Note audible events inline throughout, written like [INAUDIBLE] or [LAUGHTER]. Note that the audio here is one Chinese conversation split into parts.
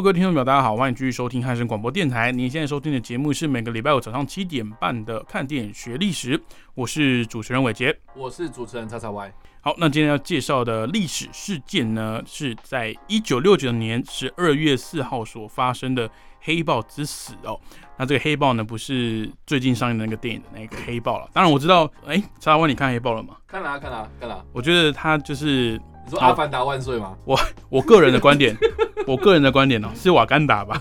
Hello，各位听众朋友，大家好，欢迎继续收听汉声广播电台。您现在收听的节目是每个礼拜五早上七点半的《看电影学历史》，我是主持人伟杰，我是主持人叉叉 Y。好，那今天要介绍的历史事件呢，是在一九六九年十二月四号所发生的黑豹之死哦。那这个黑豹呢，不是最近上映的那个电影的那个黑豹了。当然我知道，哎，叉叉 Y，你看黑豹了吗？看了，看了，看了。我觉得他就是。你说阿凡达万岁吗？我我个人的观点，[LAUGHS] 我个人的观点哦，[LAUGHS] 是瓦干达吧？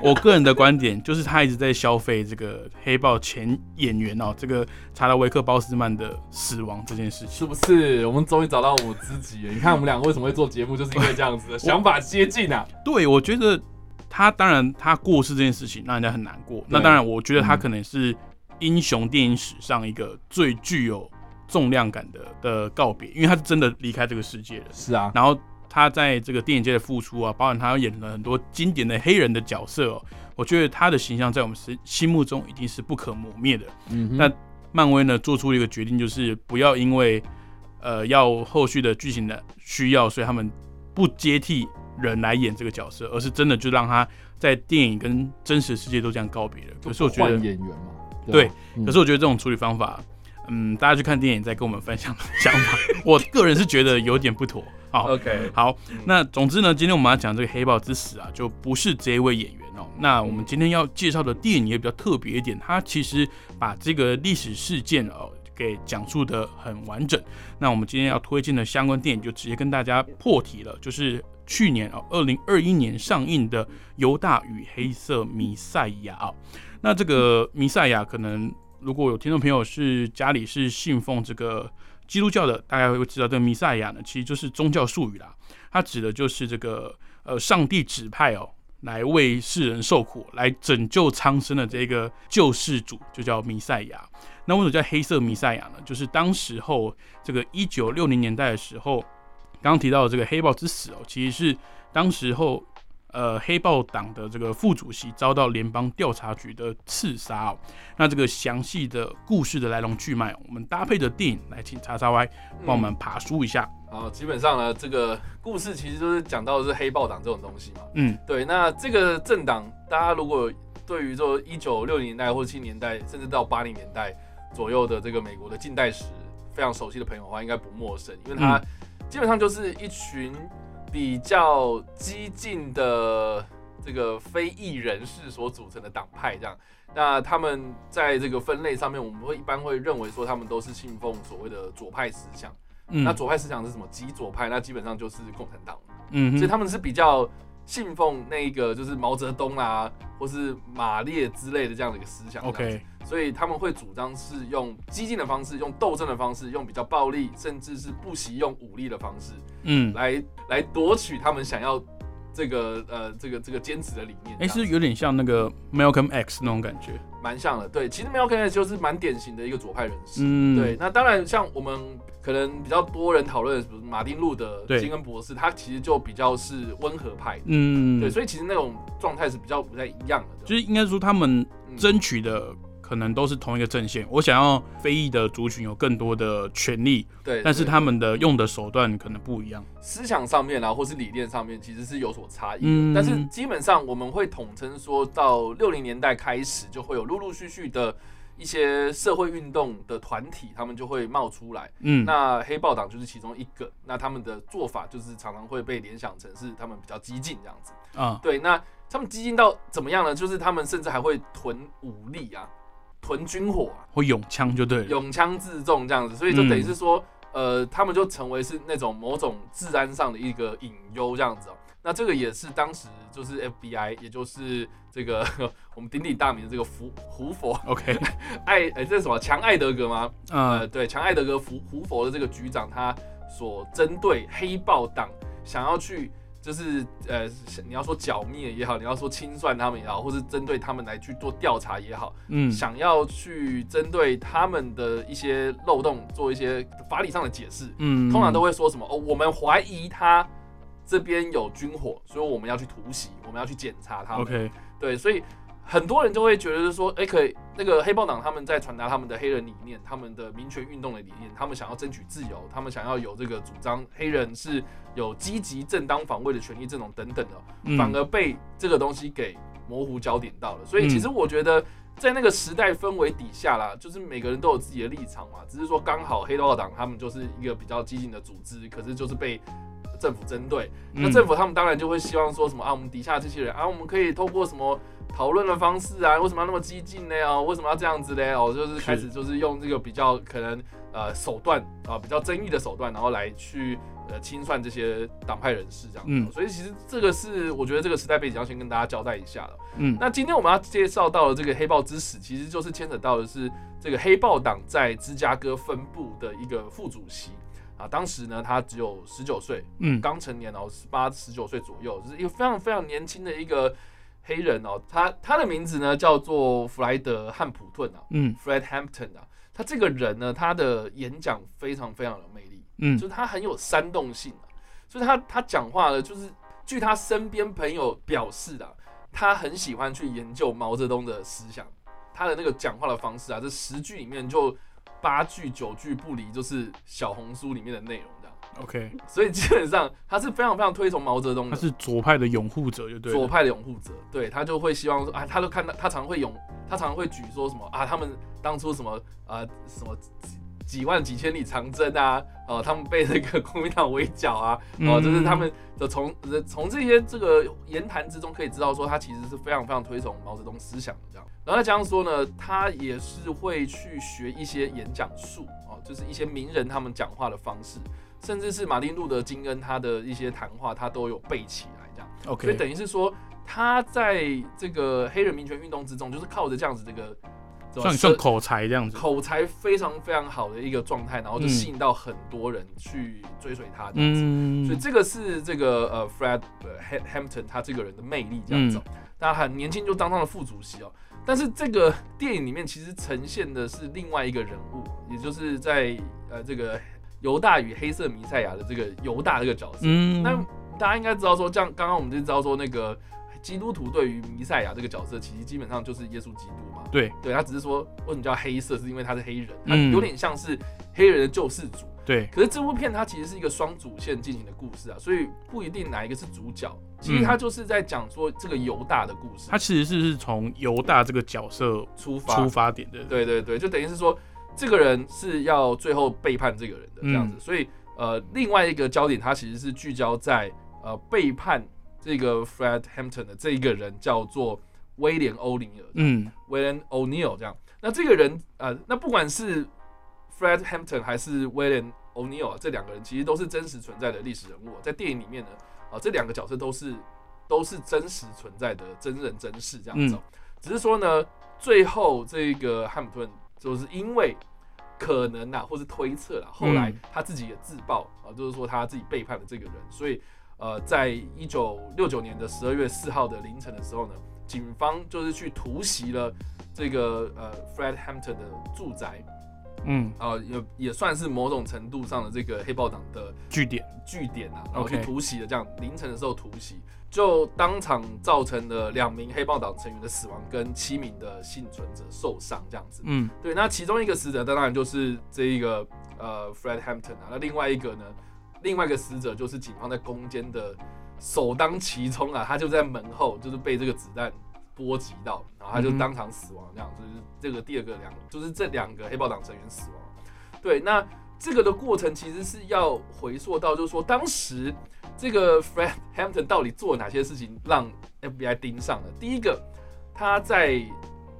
我个人的观点就是他一直在消费这个黑豹前演员哦，这个查拉维克鲍斯曼的死亡这件事情，是不是？我们终于找到我们知己了。你看我们两个为什么会做节目，就是因为这样子的想法接近啊。对，我觉得他当然他过世这件事情让人家很难过。那当然，我觉得他可能是英雄电影史上一个最具有。重量感的的告别，因为他是真的离开这个世界了。是啊，然后他在这个电影界的付出啊，包含他演了很多经典的黑人的角色哦，我觉得他的形象在我们心心目中已经是不可磨灭的。嗯，那漫威呢做出了一个决定，就是不要因为呃要后续的剧情的需要，所以他们不接替人来演这个角色，而是真的就让他在电影跟真实世界都这样告别了。可是我觉得演员嘛，对，可是我觉得这种处理方法。嗯，大家去看电影再跟我们分享 [LAUGHS] 想法。我个人是觉得有点不妥。好，OK，好。那总之呢，今天我们要讲这个黑豹之死啊，就不是这一位演员哦。那我们今天要介绍的电影也比较特别一点，它其实把这个历史事件哦给讲述的很完整。那我们今天要推荐的相关电影就直接跟大家破题了，就是去年哦，二零二一年上映的《犹大与黑色弥赛亚》啊。那这个弥赛亚可能。如果有听众朋友是家里是信奉这个基督教的，大家会知道这个弥赛亚呢，其实就是宗教术语啦。它指的就是这个呃，上帝指派哦，来为世人受苦，来拯救苍生的这个救世主，就叫弥赛亚。那为什么叫黑色弥赛亚呢？就是当时候这个一九六零年代的时候，刚刚提到的这个黑豹之死哦，其实是当时候。呃，黑豹党的这个副主席遭到联邦调查局的刺杀哦。那这个详细的故事的来龙去脉，我们搭配的电影来请叉叉 Y 帮我们爬书一下。好，基本上呢，这个故事其实就是讲到的是黑豹党这种东西嘛。嗯，对。那这个政党，大家如果对于说一九六零年代或者七年代，甚至到八零年代左右的这个美国的近代史非常熟悉的朋友的话，应该不陌生，因为它基本上就是一群。比较激进的这个非裔人士所组成的党派，这样，那他们在这个分类上面，我们会一般会认为说他们都是信奉所谓的左派思想。嗯，那左派思想是什么？极左派，那基本上就是共产党。嗯，所以他们是比较信奉那个就是毛泽东啊，或是马列之类的这样的一个思想。OK。所以他们会主张是用激进的方式，用斗争的方式，用比较暴力，甚至是不惜用武力的方式，嗯，来来夺取他们想要这个呃这个这个坚持的理念。哎，是有点像那个 Malcolm X 那种感觉，蛮像的。对，其实 X 就是蛮典型的一个左派人士。嗯，对。那当然，像我们可能比较多人讨论的，比如马丁路德金恩博士，他其实就比较是温和派。嗯，对。所以其实那种状态是比较不太一样的。就是应该说他们争取的。可能都是同一个阵线。我想要非裔的族群有更多的权利，对，但是他们的用的手段可能不一样。思想上面啊，或是理念上面，其实是有所差异。嗯，但是基本上我们会统称说到六零年代开始，就会有陆陆续续的一些社会运动的团体，他们就会冒出来。嗯，那黑豹党就是其中一个。那他们的做法就是常常会被联想成是他们比较激进这样子。啊，对，那他们激进到怎么样呢？就是他们甚至还会囤武力啊。囤军火啊，或用枪就对，用枪自重这样子，所以就等于是说，呃，他们就成为是那种某种治安上的一个隐忧这样子哦。那这个也是当时就是 FBI，也就是这个 [LAUGHS] 我们鼎鼎大名的这个胡胡佛，OK，[LAUGHS] 爱哎这是什么强艾德格吗？呃，对，强艾德格胡胡佛的这个局长，他所针对黑豹党想要去。就是呃，你要说剿灭也好，你要说清算他们也好，或是针对他们来去做调查也好，嗯，想要去针对他们的一些漏洞做一些法理上的解释，嗯，通常都会说什么哦，我们怀疑他这边有军火，所以我们要去突袭，我们要去检查他们。OK，对，所以很多人就会觉得是说，哎，可以那个黑豹党他们在传达他们的黑人理念，他们的民权运动的理念，他们想要争取自由，他们想要有这个主张黑人是有积极正当防卫的权利，这种等等的，嗯反而被这个东西给模糊焦点到了。所以其实嗯我觉得。在那个时代氛围底下啦，就是每个人都有自己的立场嘛，只是说刚好黑道党他们就是一个比较激进的组织，可是就是被政府针对，那嗯政府他们当然就会希望说什么啊，我们底下这些人啊，我们可以透过什么讨论的方式啊，为什么要那么激进呢？哦，为什么要这样子呢？哦，就是开始就是用这个比较可能呃手段啊，比较争议的手段，然后来去呃清算这些党派人士这样子。嗯所以其实这个是我觉得这个时代背景要先跟大家交代一下了。嗯，那今天我们要介绍到的这个黑豹之死，其实就是牵扯到的是这个黑豹党在芝加哥分部的一个副主席啊，当时呢他只有十九岁，嗯刚成年哦，十八十九岁左右，就是一个非常非常年轻的一个黑人哦。他他的名字呢叫做弗莱德汉普顿啊嗯，Fred Hampton 啊。他这个人呢，他的演讲非常非常有魅力，嗯就是他很有煽动性啊。所以他他讲话呢，就是据他身边朋友表示啊，他很喜欢去研究毛泽东的思想。他的那个讲话的方式啊，这十句里面就八句九句不离，就是小红书里面的内容这样。OK，所以基本上他是非常非常推崇毛泽东的，他是左派的拥护者，就对。左派的拥护者，对他就会希望说啊，他都看到他常会拥，他常会举说什么啊，他们当初什么啊什么几几万几千里长征啊，哦、他们被那个 [LAUGHS] 国民党围剿啊，哦、嗯就是他们的从呃从这些这个言谈之中可以知道说，他其实是非常非常推崇毛泽东思想的这样。然后再加上说呢，他也是会去学一些演讲术哦，就是一些名人他们讲话的方式，甚至是马丁路德金跟他的一些谈话，他都有背起来这样。所以等于是说，他在这个黑人民权运动之中，就是靠着这样子这个算算口才这样子。口才非常非常好的一个状态，然后就嗯吸引到很多人去追随他这样子。所以嗯，这个是这个呃 Fred Hampton 他这个人的魅力这样子、哦。嗯很年轻就当上了副主席哦。但是这个电影里面其实呈现的是另外一个人物，也就是在呃这个犹大与黑色弥赛亚的这个犹大这个角色。嗯，那大家应该知道说，像刚刚我们就知道说，那个基督徒对于弥赛亚这个角色，其实基本上就是耶稣基督嘛。对对，他只是说为什么叫黑色，是因为他是黑人，他嗯有点像是黑人的救世主。对，可是这部片它其实是一个双主线进行的故事啊，所以不一定哪一个是主角。其实它就是在讲说这个犹大的故事他其实是是从犹大这个角色出发。出发点的。对对对，就等于是说这个人是要最后背叛这个人的这样子。嗯所以呃，另外一个焦点它其实是聚焦在呃背叛这个 Fred Hampton 的这一个人叫做威廉欧尼尔。嗯 William O'Neill 这样。那这个人呃，那不管是 Fred Hampton 还是 William O'Neill 啊这两个人其实都是真实存在的历史人物啊、在电影里面呢，啊、这两个角色都是都是真实存在的真人真事这样子、哦。只是说呢，最后这个汉普顿就是因为可能啊，或是推测啦，后来嗯他自己也自曝啊，就是说他自己背叛了这个人，所以呃，在一九六九年的十二月四号的凌晨的时候呢，警方就是去突袭了这个呃 Fred Hampton 的住宅，嗯，啊、也也算是某种程度上的这个黑豹党的据点。据点啊，然后去突袭的，这样凌晨的时候突袭，就当场造成了两名黑豹党成员的死亡，跟七名的幸存者受伤，这样子。嗯对，那其中一个死者当然就是这一个呃 Fred Hampton 啊，那另外一个呢，另外一个死者就是警方在攻坚的首当其冲啊，他就在门后，就是被这个子弹波及到，然后他就当场死亡，这样就是这个第二个两，就是这两个黑豹党成员死亡。对，那这个的过程其实是要回溯到，就是说当时这个 Fred Hampton 到底做了哪些事情让 FBI 盯上了？第一个，他在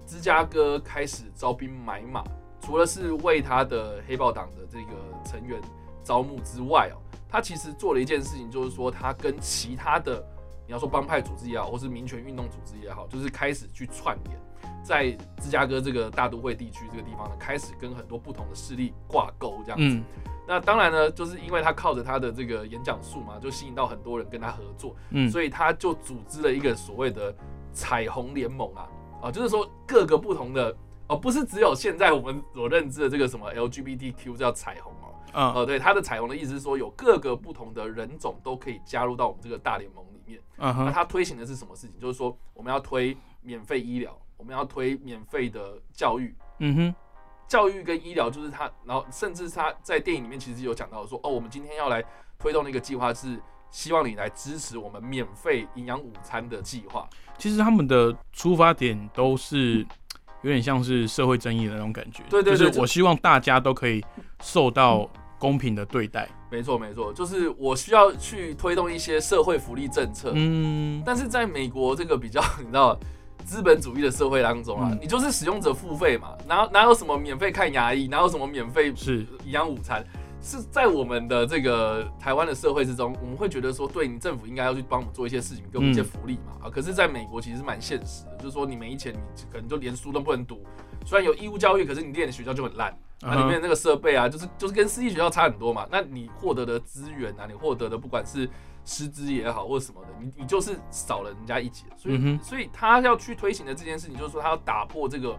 芝加哥开始招兵买马，除了是为他的黑豹党的这个成员招募之外哦，他其实做了一件事情，就是说他跟其他的你要说帮派组织也好，或是民权运动组织也好，就是开始去串联。在芝加哥这个大都会地区这个地方呢，开始跟很多不同的势力挂钩这样子。嗯那当然呢，就是因为他靠着他的这个演讲术嘛，就吸引到很多人跟他合作，嗯，所以他就组织了一个所谓的彩虹联盟啊，啊，就是说各个不同的哦，不是只有现在我们所认知的这个什么 LGBTQ 叫彩虹哦，嗯呃，对，它的彩虹的意思是说有各个不同的人种都可以加入到我们这个大联盟里面。那嗯哼，它推行的是什么事情？就是说我们要推免费医疗，我们要推免费的教育，嗯哼，教育跟医疗就是他，然后甚至他在电影里面其实有讲到说，哦，我们今天要来推动的一个计划是希望你来支持我们免费营养午餐的计划。其实他们的出发点都是有点像是社会正义的那种感觉，对对对就是我希望大家都可以受到公平的对待。没错没错，就是我需要去推动一些社会福利政策，嗯，但是在美国这个比较你知道资本主义的社会当中啊，嗯你就是使用者付费嘛，哪哪有什么免费看牙医，哪有什么免费是营养午餐？是在我们的这个台湾的社会之中，我们会觉得说，对你政府应该要去帮我们做一些事情，给我们一些福利嘛啊。可是，在美国其实是蛮现实的，就是说你没钱，你可能就连书都不能读。虽然有义务教育，可是你念的学校就很烂，啊，里面的那个设备啊，就是就是跟私立学校差很多嘛。那你获得的资源啊，你获得的不管是师资也好或者什么的，你你就是少了人家一截。所以，嗯所以他要去推行的这件事情，就是说他要打破这个。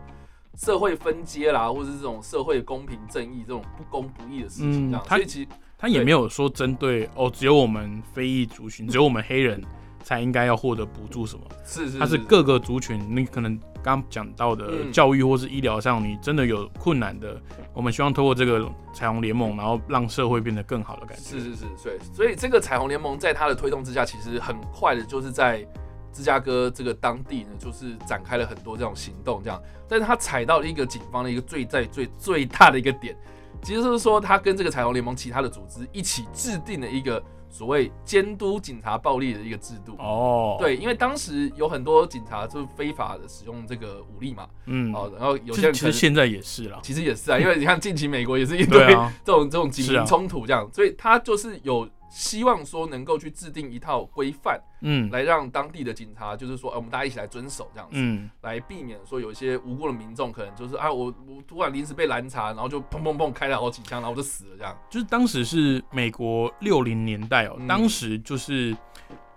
社会分阶啦，或者是这种社会公平正义这种不公不义的事情，这样，嗯他所以其实他也没有说针对哦，只有我们非裔族群，只有我们黑人才应该要获得补助什么，是是他是各个族群，你可能刚刚讲到的嗯教育或是医疗上，你真的有困难的，我们希望通过这个彩虹联盟，然后让社会变得更好的感觉。是是是，所以所以这个彩虹联盟在它的推动之下，其实很快的就是在芝加哥这个当地呢，就是展开了很多这种行动，这样。但是他踩到了一个警方的一个最在最最大的一个点，其实就是说他跟这个彩虹联盟其他的组织一起制定了一个所谓监督警察暴力的一个制度。哦，，对，因为当时有很多警察就是非法的使用这个武力嘛，嗯，哦，然后有些人其实现在也是啦，其实也是啊，因为你看近期美国也是 [LAUGHS] 一堆这种这种警民冲突这样，所以他就是有希望说能够去制定一套规范，嗯来让当地的警察就是说，哎、我们大家一起来遵守这样子，嗯，来避免说有一些无辜的民众可能就是啊，我我突然临时被拦查，然后就砰砰砰开了好几枪，然后我就死了这样。就是当时是美国六零年代哦、嗯当时就是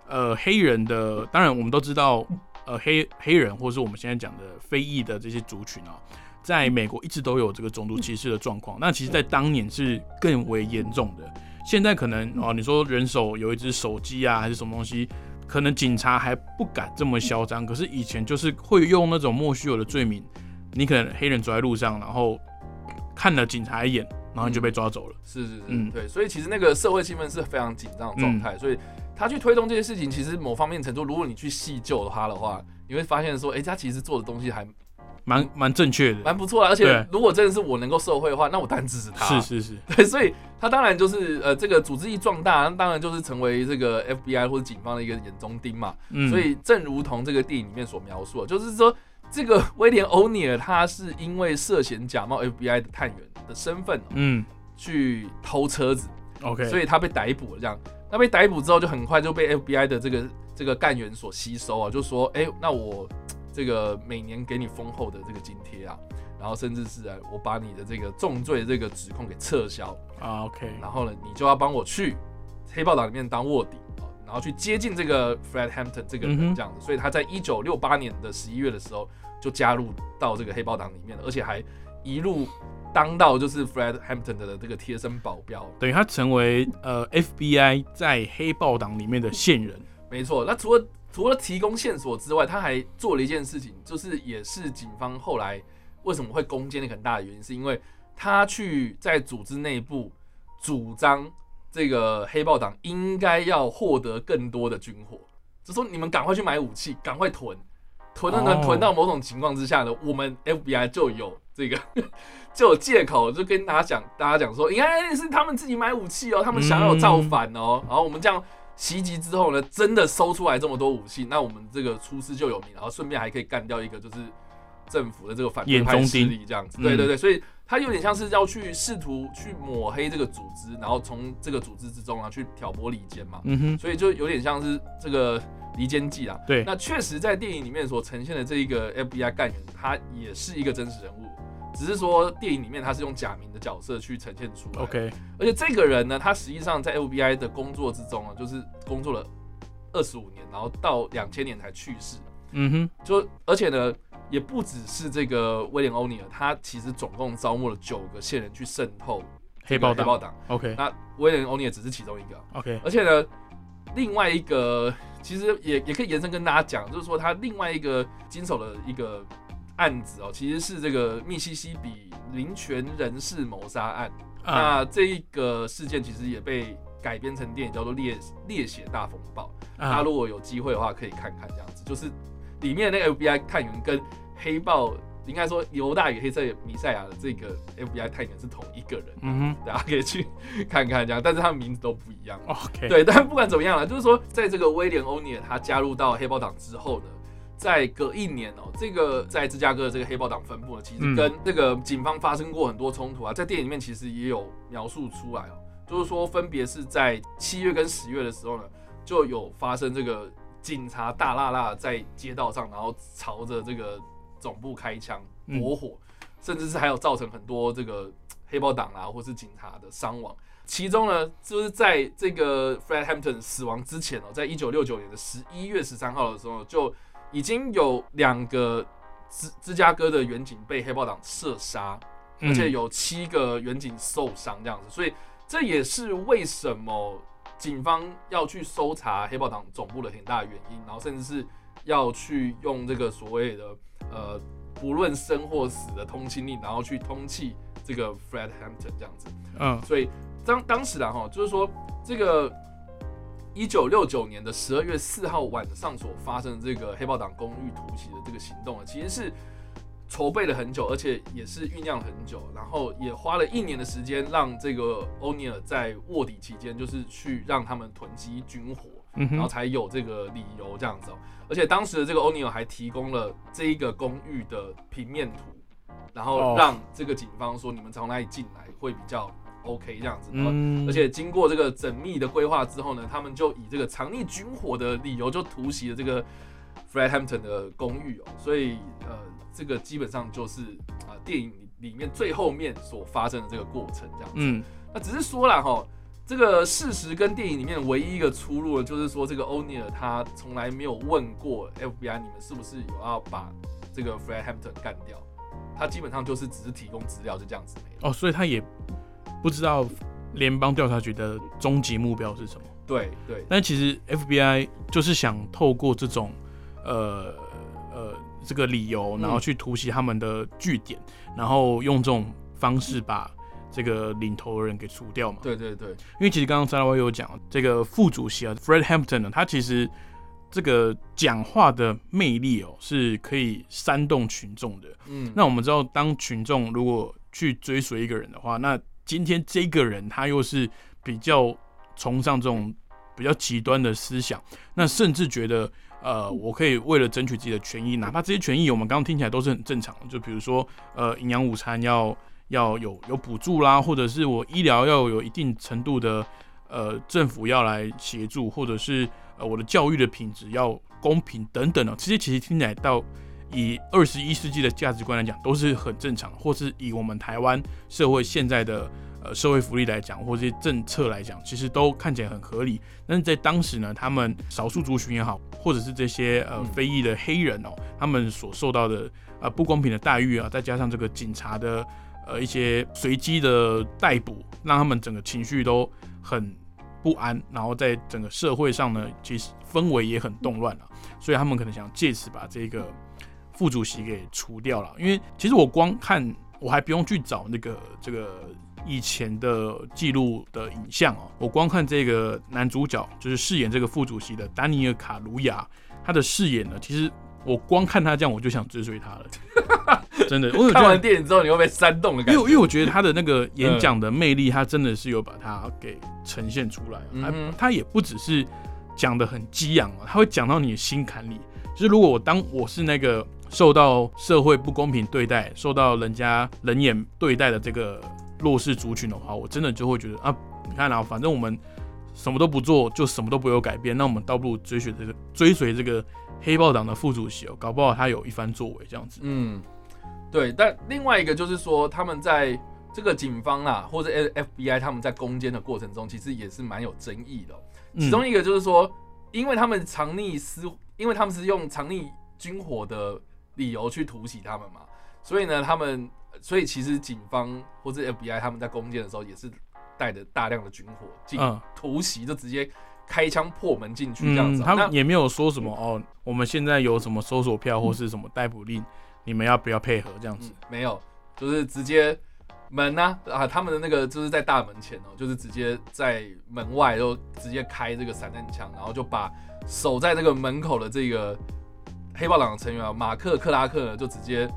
呃黑人的，当然我们都知道，呃黑黑人或是我们现在讲的非裔的这些族群啊，在美国一直都有这个种族歧视的状况。那其实，在当年是更为严重的。现在可能哦，你说人手有一只手机啊，还是什么东西，可能警察还不敢这么嚣张。可是以前就是会用那种莫须有的罪名，你可能黑人走在路上，然后看了警察一眼，然后你就被抓走了。是是是，嗯对，所以其实那个社会气氛是非常紧张的状态，所以他去推动这些事情，其实某方面程度，如果你去细究他的话，你会发现说，哎、他其实做的东西还蛮蛮正确的，蛮不错的，而且如果真的是我能够受贿的话，那我当然支持他。是是是，对，所以他当然就是呃，这个组织一壮大，那当然就是成为这个 FBI 或者警方的一个眼中钉嘛。嗯，所以正如同这个电影里面所描述的，就是说这个威廉欧尼尔他是因为涉嫌假冒 FBI 的探员的身份嗯。去偷车子，，OK，所以他被逮捕了。这样，那被逮捕之后，就很快就被 FBI 的这个这个干员所吸收啊，就说，哎、那我这个每年给你丰厚的这个津贴啊，然后甚至是啊，我把你的这个重罪这个指控给撤销，啊，OK，然后呢，你就要帮我去黑豹党里面当卧底啊，然后去接近这个 Fred Hampton 这个人这样子，所以他在一九六八年的十一月的时候就加入到这个黑豹党里面了，而且还一路当到就是 Fred Hampton 的这个贴身保镖。等于他成为呃 FBI 在黑豹党里面的线人。没错，那除了除了提供线索之外，他还做了一件事情，就是也是警方后来为什么会攻坚的很大的原因，是因为他去在组织内部主张这个黑豹党应该要获得更多的军火，就说你们赶快去买武器，赶快囤，囤了呢，[LAUGHS] 哦。囤到某种情况之下呢，我们 FBI 就有这个 [LAUGHS] 就有借口，就跟大家讲，大家讲说，你看是他们自己买武器哦，他们想要造反哦，然后我们这样。袭击之后呢，真的搜出来这么多武器，那我们这个出师就有名，然后顺便还可以干掉一个就是政府的这个反对派势力这样子。嗯对对对，所以他有点像是要去试图去抹黑这个组织，然后从这个组织之中啊去挑拨离间嘛。嗯哼，所以就有点像是这个离间计啊。对，那确实在电影里面所呈现的这一个 FBI 干员，他也是一个真实人物，只是说电影里面他是用假名的角色去呈现出来。OK，而且这个人呢，他实际上在 FBI 的工作之中啊，就是工作了二十五年，然后到两千年才去世。嗯哼，就而且呢，也不只是这个威廉欧尼尔，他其实总共招募了九个线人去渗透黑豹党黑豹党。，OK 那威廉欧尼尔只是其中一个，OK，而且呢，另外一个其实也也可以延伸跟大家讲，就是说他另外一个经手的一个案子哦，其实是这个密西西比林权人士谋杀案。啊，那这一个事件其实也被改编成电影，叫做《烈烈血大风暴》。大家啊如果有机会的话，可以看看这样子，就是里面那个 FBI 探员跟黑豹，应该说犹大与黑色弥赛亚的这个 FBI 探员是同一个人，嗯哼大家可以去看看这样，但是他们名字都不一样。，OK，，对，但不管怎么样了，就是说，在这个威廉欧尼尔他加入到黑豹党之后呢，在隔一年哦，这个在芝加哥的这个黑豹党分布呢，其实嗯。跟这个警方发生过很多冲突啊，在电影里面其实也有描述出来哦，就是说分别是在七月跟十月的时候呢，就有发生这个警察大辣辣在街道上，然后朝着这个总部开枪嗯。bor 火，甚至是还有造成很多这个黑豹党啊或是警察的伤亡。其中呢，就是在这个 Fred Hampton 死亡之前哦，在一九六九年的十一月十三号的时候，就已经有两个芝芝加哥的远警被黑豹党射杀，而且嗯有七个远警受伤这样子，所以这也是为什么警方要去搜查黑豹党总部的很大的原因，然后甚至是要去用这个所谓的呃不论生或死的通缉令，然后去通缉这个 Fred Hampton 这样子。嗯所以当当时啊哈，就是说这个一九六九年的十二月四号晚上所发生的这个黑豹党公寓突袭的这个行动啊，其实是筹备了很久，而且也是酝酿了很久，然后也花了一年的时间，让这个欧尼尔在卧底期间，就是去让他们囤积军火，然后才有这个理由这样子哦。而且当时的这个欧尼尔还提供了这一个公寓的平面图，然后让这个警方说你们从哪里进来会比较 OK 这样子。然后嗯，而且经过这个缜密的规划之后呢，他们就以这个藏匿军火的理由就突袭了这个 Fred Hampton 的公寓哦。所以呃，这个基本上就是啊、电影里面最后面所发生的这个过程这样子。嗯那只是说了哈，这个事实跟电影里面唯一一个出入呢，就是说这个欧尼尔他从来没有问过 FBI 你们是不是有要把这个 Fred Hampton 干掉，他基本上就是只是提供资料就这样子没了。哦，所以他也不知道联邦调查局的终极目标是什么。对对但其实 FBI 就是想透过这种呃呃这个理由，嗯然后去突袭他们的据点，然后用这种方式把这个领头的人给除掉嘛。对对对，因为其实刚刚沙拉威有讲，这个副主席啊，Fred Hampton 呢，他其实这个讲话的魅力哦，是可以煽动群众的。嗯，那我们知道，当群众如果去追随一个人的话，那今天这个人他又是比较崇尚这种比较极端的思想，那甚至觉得，呃，我可以为了争取自己的权益，哪怕这些权益我们刚刚听起来都是很正常的，就比如说，呃，营养午餐要要有有补助啦，或者是我医疗要有一定程度的，呃，政府要来协助，或者是呃我的教育的品质要公平等等的，这些其实听起来到以二十一世纪的价值观来讲，都是很正常，或是以我们台湾社会现在的呃社会福利来讲，或这些政策来讲，其实都看起来很合理。但是在当时呢，他们少数族群也好，或者是这些呃嗯非裔的黑人哦，他们所受到的呃不公平的待遇啊，再加上这个警察的呃一些随机的逮捕，让他们整个情绪都很不安，然后在整个社会上呢，其实氛围也很动乱了，所以他们可能想借此把这个副主席给除掉了。因为其实我光看，我还不用去找那个这个以前的记录的影像哦，我光看这个男主角就是饰演这个副主席的丹尼尔卡卢亚，他的饰演呢，其实我光看他这样，我就想追随他了，[LAUGHS] 真的，我有看完电影之后你会被煽动的感觉。因为因为我觉得他的那个演讲的魅力，他真的是有把它给呈现出来。他也不只是讲的很激昂哦，他会讲到你的心坎里。就是如果我当我是那个受到社会不公平对待、受到人家冷眼对待的这个弱势族群的话，我真的就会觉得啊，你看啊，反正我们什么都不做，就什么都不会有改变。那我们倒不如追随这个追随这个黑豹党的副主席哦，搞不好他有一番作为这样子。嗯，对。但另外一个就是说，他们在这个警方啊，或者 FBI 他们在攻坚的过程中，其实也是蛮有争议的。其中一个就是说，因为他们藏匿私，因为他们是用藏匿军火的理由去突袭他们嘛，所以呢，他们所以其实警方或者 FBI 他们在攻坚的时候也是。带着大量的军火进突袭，就直接开枪破门进去这样子。他们也没有说什么哦，我们现在有什么搜索票或是什么逮捕令，你们要不要配合这样子？没有，就是直接门呢啊，他们的那个就是在大门前哦，就是直接在门外就直接开这个散弹枪，然后就把守在这个门口的这个黑豹党的成员马克克拉克呢，就直接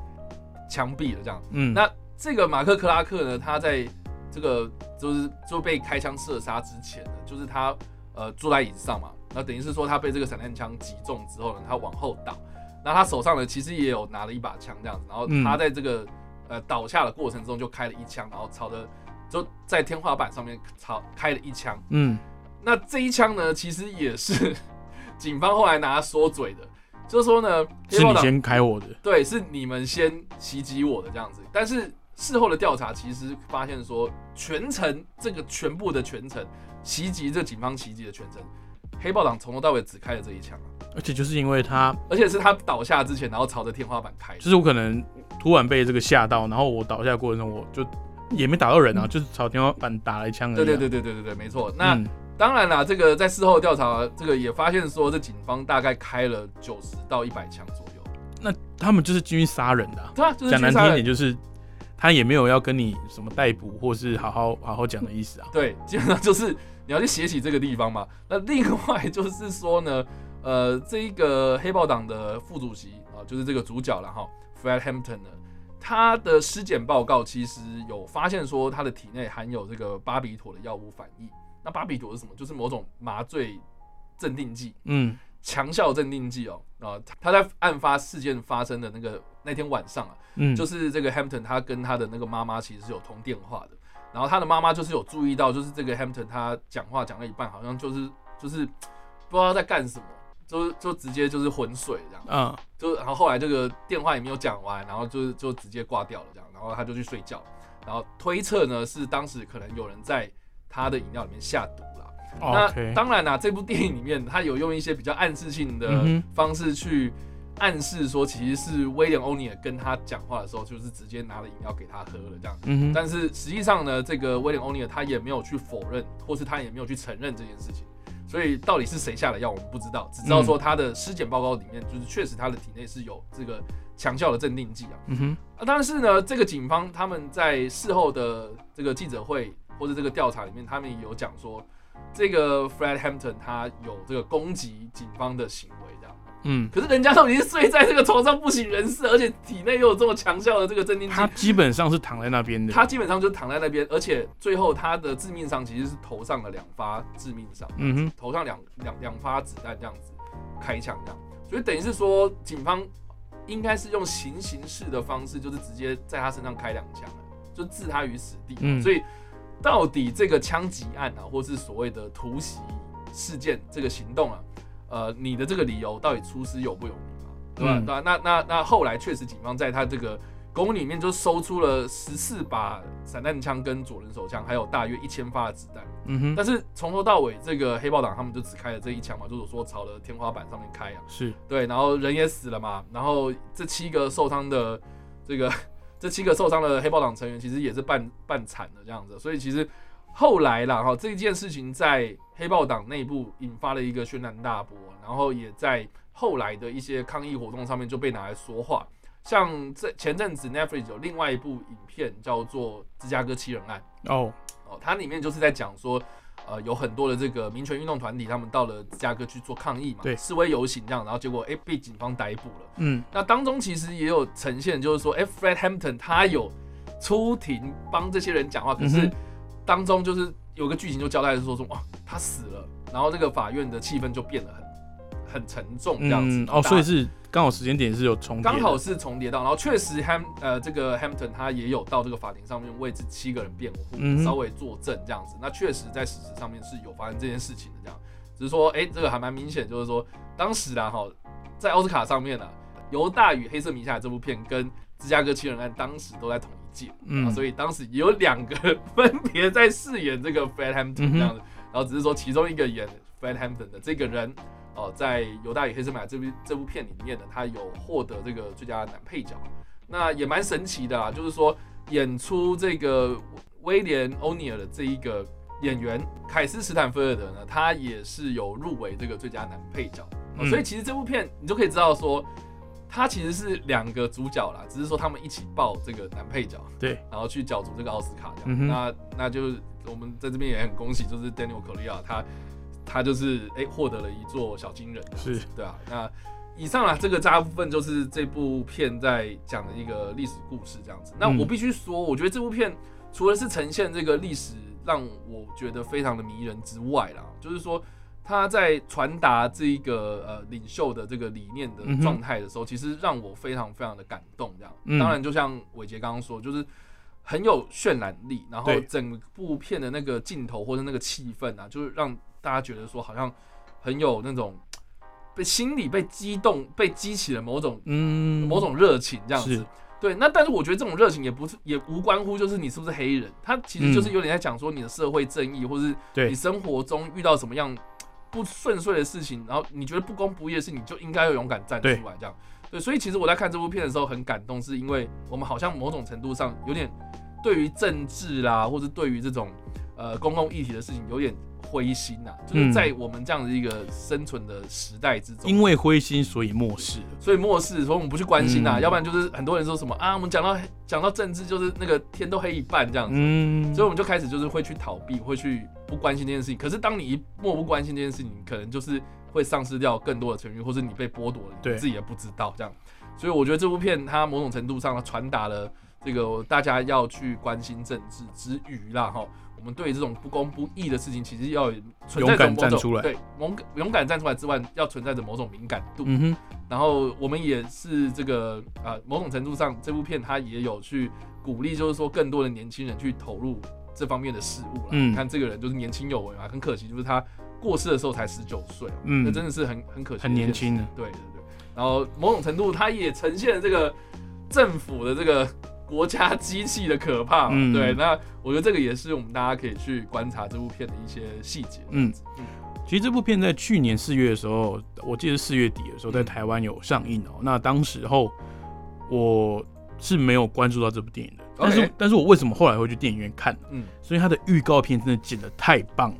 枪毙了这样。嗯，那这个马克克拉克呢，他在。这个就是就被开枪射杀之前呢，就是他呃坐在椅子上嘛，那等于是说他被这个散弹枪击中之后呢，他往后倒，那他手上呢其实也有拿了一把枪这样子，然后他在这个呃倒下的过程中就开了一枪，然后朝着就在天花板上面朝开了一枪，嗯，那这一枪呢其实也是 [LAUGHS] 警方后来拿他说嘴的，就是说呢是你先开我的，对，是你们先袭击我的这样子，但是。事后的调查其实发现说，全程这个全部的全程袭击，这警方袭击的全程，黑豹党从头到尾只开了这一枪啊！而且就是因为他，而且是他倒下之前，然后朝着天花板开，就是我可能突然被这个吓到，然后我倒下过程中，我就也没打到人啊，就是朝天花板打了一枪而已。对对对对对对对，没错。那当然啦，这个在事后调查，这个也发现说，这警方大概开了九十到一百枪左右。那他们就是进去杀人的，对啊，讲难听一点就是。他也没有要跟你什么逮捕或是好好好好讲的意思啊。对，基本上就是你要去写起这个地方嘛。那另外就是说呢，[LAUGHS] 呃，这一个黑豹党的副主席啊，就是这个主角了哈，Fred Hampton 呢，他的尸检报告其实有发现说他的体内含有这个巴比妥的药物反应。那巴比妥是什么？就是某种麻醉镇定剂，嗯，强效镇定剂哦。啊，他在案发事件发生的那个那天晚上啊。嗯，就是这个 Hampton，他跟他的那个妈妈其实是有通电话的，然后他的妈妈就是有注意到，就是这个 Hampton 他讲话讲了一半，好像就是就是 [TSK] 不知道在干什么，就就直接就是浑水这样，嗯，就然后后来这个电话也没有讲完，然后就就直接挂掉了这样，然后他就去睡觉，然后推测呢是当时可能有人在他的饮料里面下毒了。那当然啦，这部电影里面他有用一些比较暗示性的方式去。暗示说，其实是威廉欧尼尔跟他讲话的时候，就是直接拿了饮料给他喝了这样。嗯但是实际上呢，这个威廉欧尼尔他也没有去否认，或是他也没有去承认这件事情。所以到底是谁下的药，我们不知道，只知道说他的尸检报告里面，就是确实他的体内是有这个强效的镇定剂啊。嗯哼。啊，但是呢，这个警方他们在事后的这个记者会或者这个调查里面，他们有讲说，这个 Fred Hampton 他有这个攻击警方的行为。嗯，可是人家都已经睡在这个床上不省人事，而且体内又有这么强效的这个镇定剂，他基本上是躺在那边的。他基本上就躺在那边，而且最后他的致命伤其实是头上的两发致命伤，嗯哼，头上两两两发子弹这样子开枪这样，所以等于是说警方应该是用行刑式的方式，就是直接在他身上开两枪，就置他于死地。所以到底这个枪击案啊，或是所谓的突袭事件这个行动啊？呃，你的这个理由到底出师有不有名啊？对吧？对吧？那那那后来确实警方在他这个宫里面就搜出了十四把散弹枪跟左轮手枪，还有大约一千发的子弹。嗯哼。但是从头到尾，这个黑豹党他们就只开了这一枪嘛，就是说朝了天花板上面开啊。是对，然后人也死了嘛，然后这七个受伤的这个这七个受伤的黑豹党成员其实也是半半惨的这样子，所以其实。后来啦，哈，这件事情在黑豹党内部引发了一个轩然大波，然后也在后来的一些抗议活动上面就被拿来说话。像这前阵子 Netflix 有另外一部影片叫做《芝加哥七人案》哦哦，它里面就是在讲说，呃，有很多的这个民权运动团体，他们到了芝加哥去做抗议嘛，对，示威游行这样，然后结果哎被警方逮捕了。嗯，那当中其实也有呈现，就是说，哎，Fred Hampton 他有出庭帮这些人讲话，可是。当中就是有个剧情就交代是说说哇他死了，然后这个法院的气氛就变得很很沉重这样子哦，所以是刚好时间点是有重叠，刚好是重叠到，然后确实 Ham 呃这个 Hampton 他也有到这个法庭上面为这七个人辩护，嗯稍微作证这样子。那确实在事实上面是有发生这件事情的，这样。只是说，哎、这个还蛮明显，就是说当时啦哈，在奥斯卡上面呢，《犹大与黑色弥赛亚》这部片跟《芝加哥七人案》当时都在同一届，嗯。啊，所以当时有两个分别在饰演这个 Fred 嗯 Hampton 这样子，然后只是说其中一个演 Fred Hampton 的这个人，哦、在《犹大与黑色弥赛亚》这部这部片里面呢，他有获得这个最佳男配角，那也蛮神奇的啊，就是说演出这个威廉欧尼尔的这一个演员凯斯史坦菲尔德呢，他也是有入围这个最佳男配角，所以其实这部片你就可以知道说。他其实是两个主角啦，只是说他们一起报这个男配角，对，然后去角逐这个奥斯卡这样。嗯那那就是我们在这边也很恭喜，就是 Daniel Kaluuya 他他就是哎获得了一座小金人，是对啊。那以上啊，这个大部分就是这部片在讲的一个历史故事这样子。那嗯我必须说，我觉得这部片除了是呈现这个历史让我觉得非常的迷人之外啦，就是说。他在传达这一个呃领袖的这个理念的状态的时候，其实让我非常非常的感动。这样，嗯当然就像伟杰刚刚说，就是很有渲染力，然后整部片的那个镜头或者那个气氛啊，就是让大家觉得说好像很有那种 [TSK] 被心里被激动、被激起了某种嗯，某种热情这样子。对，那但是我觉得这种热情也不是也无关乎就是你是不是黑人，他其实就是有点在讲说你的社会正义，或是你生活中遇到什么样 [TSK] 不顺遂的事情，然后你觉得不公不义的事，你就应该要勇敢站出来，这样。对，所以其实我在看这部片的时候很感动，是因为我们好像某种程度上有点对于政治啦，或者对于这种呃公共议题的事情有点灰心呐、就是嗯在我们这样的一个生存的时代之中，因为灰心所以漠视，所以漠视，所以我们不去关心呐、嗯。要不然就是很多人说什么啊，我们讲到讲到政治就是那个天都黑一半这样子，嗯，所以我们就开始就是会去逃避，会去不关心这件事情。可是当你一漠不关心这件事情，可能就是会丧失掉更多的权益，或是你被剥夺了，你自己也不知道这样。所以我觉得这部片它某种程度上它传达了这个大家要去关心政治之余啦，哈。我们对于这种不公不义的事情，其实要有存在勇敢着某种站出来对勇敢勇敢站出来之外，要存在着某种敏感度。嗯哼，然后我们也是这个呃，某种程度上，这部片它也有去鼓励，就是说更多的年轻人去投入这方面的事物了。嗯你看这个人就是年轻有为嘛，很可惜就是他过世的时候才十九岁，嗯那真的是很很可惜，很年。轻的，对对对，然后某种程度它也呈现了这个政府的这个国家机器的可怕。嗯。对，那我觉得这个也是我们大家可以去观察这部片的一些细节。嗯。嗯。其实这部片在去年四月的时候，我记得四月底的时候在嗯台湾有上映哦、那当时候我是没有关注到这部电影的，但是但是我为什么后来会去电影院看？嗯，所以它的预告片真的剪得太棒了。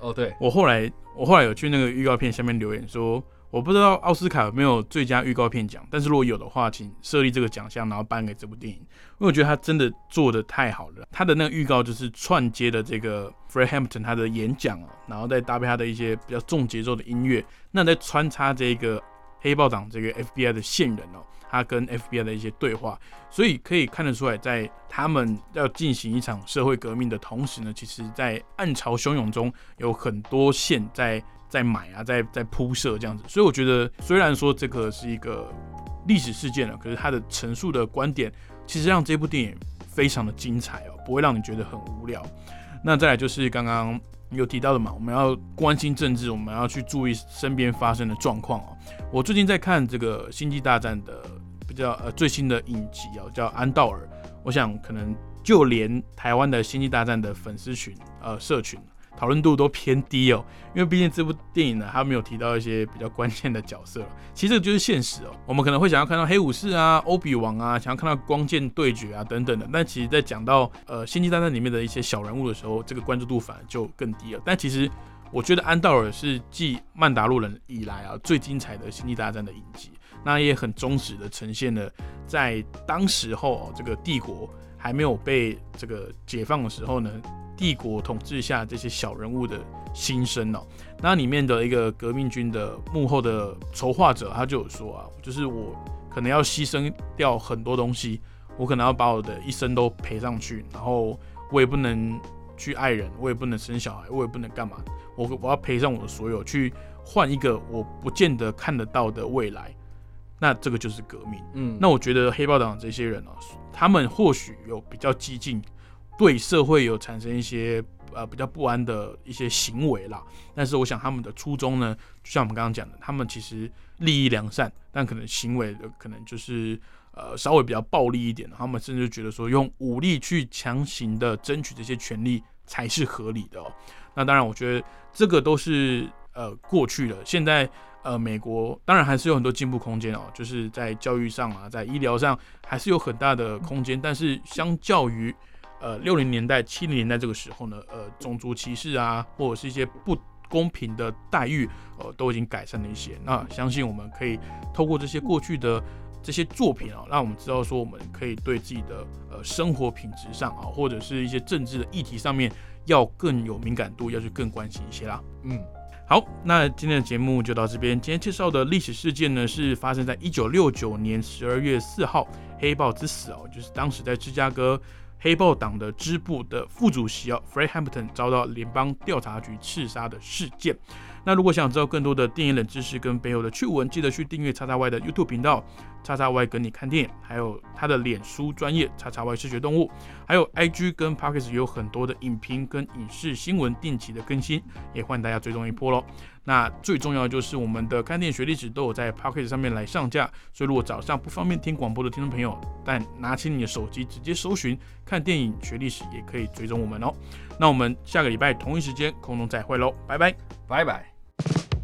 哦对，我后来我后来有去那个预告片下面留言说，我不知道奥斯卡有没有最佳预告片奖，但是如果有的话，请设立这个奖项，然后颁给这部电影，因为我觉得他真的做的太好了。他的那个预告就是串接的这个 Fred Hampton 他的演讲哦，然后再搭配他的一些比较重节奏的音乐，那再穿插这个黑豹党这个 FBI 的线人哦，他跟 FBI 的一些对话，所以可以看得出来，在他们要进行一场社会革命的同时呢，其实在暗潮汹涌中有很多线在在买啊，在在铺设这样子。所以我觉得，虽然说这个是一个历史事件了，可是它的陈述的观点，其实让这部电影非常的精彩哦，不会让你觉得很无聊。那再来就是刚刚有提到的嘛，我们要关心政治，我们要去注意身边发生的状况哦。我最近在看这个《星际大战》的比较呃最新的影集哦，叫《安道尔》。我想可能就连台湾的《星际大战》的粉丝群呃社群讨论度都偏低哦，因为毕竟这部电影呢，它没有提到一些比较关键的角色。其实这个就是现实哦，我们可能会想要看到黑武士啊、欧比王啊，想要看到光剑对决啊等等的。但其实，在讲到呃《星际大战》里面的一些小人物的时候，这个关注度反而就更低了。但其实我觉得安道尔是继《曼达洛人》以来啊最精彩的《星际大战》的影集，那也很忠实的呈现了在当时候、哦、这个帝国还没有被这个解放的时候呢，帝国统治下这些小人物的心声哦。那里面的一个革命军的幕后的筹划者，他就有说啊，就是我可能要牺牲掉很多东西，我可能要把我的一生都赔上去，然后我也不能去爱人，我也不能生小孩，我也不能干嘛，我我要赔上我的所有，去换一个我不见得看得到的未来。那这个就是革命。嗯，那我觉得黑豹党这些人啊、他们或许有比较激进，对社会有产生一些呃比较不安的一些行为啦。但是我想他们的初衷呢，就像我们刚刚讲的，他们其实利益良善，但可能行为的可能就是呃稍微比较暴力一点。他们甚至觉得说用武力去强行的争取这些权利才是合理的哦。那当然，我觉得这个都是呃过去的，现在。呃，美国当然还是有很多进步空间哦，就是在教育上啊，在医疗上还是有很大的空间。但是相较于呃六零年代、七零年代这个时候呢，呃，种族歧视啊，或者是一些不公平的待遇，呃，都已经改善了一些。那相信我们可以透过这些过去的这些作品啊，让我们知道说，我们可以对自己的呃生活品质上啊，或者是一些政治的议题上面，要更有敏感度，要去更关心一些啦。嗯。好，那今天的节目就到这边。今天介绍的历史事件呢，是发生在一九六九年十二月四号，黑豹之死哦，就是当时在芝加哥黑豹党的支部的副主席啊，Fred Hampton 遭到联邦调查局刺杀的事件。那如果想知道更多的电影冷知识跟背后的趣闻，记得去订阅叉叉 Y 的 YouTube 频道，叉叉 Y 跟你看电影，还有他的脸书专业叉叉 Y 视觉动物，还有 IG 跟 Pockets 有很多的影评跟影视新闻定期的更新，也欢迎大家追踪一波喽。那最重要的就是我们的看电影学历史都有在 Pocket 上面来上架，所以如果早上不方便听广播的听众朋友，但拿起你的手机直接搜寻看电影学历史，也可以追踪我们哦。那我们下个礼拜同一时间空中再会喽，拜拜，拜拜。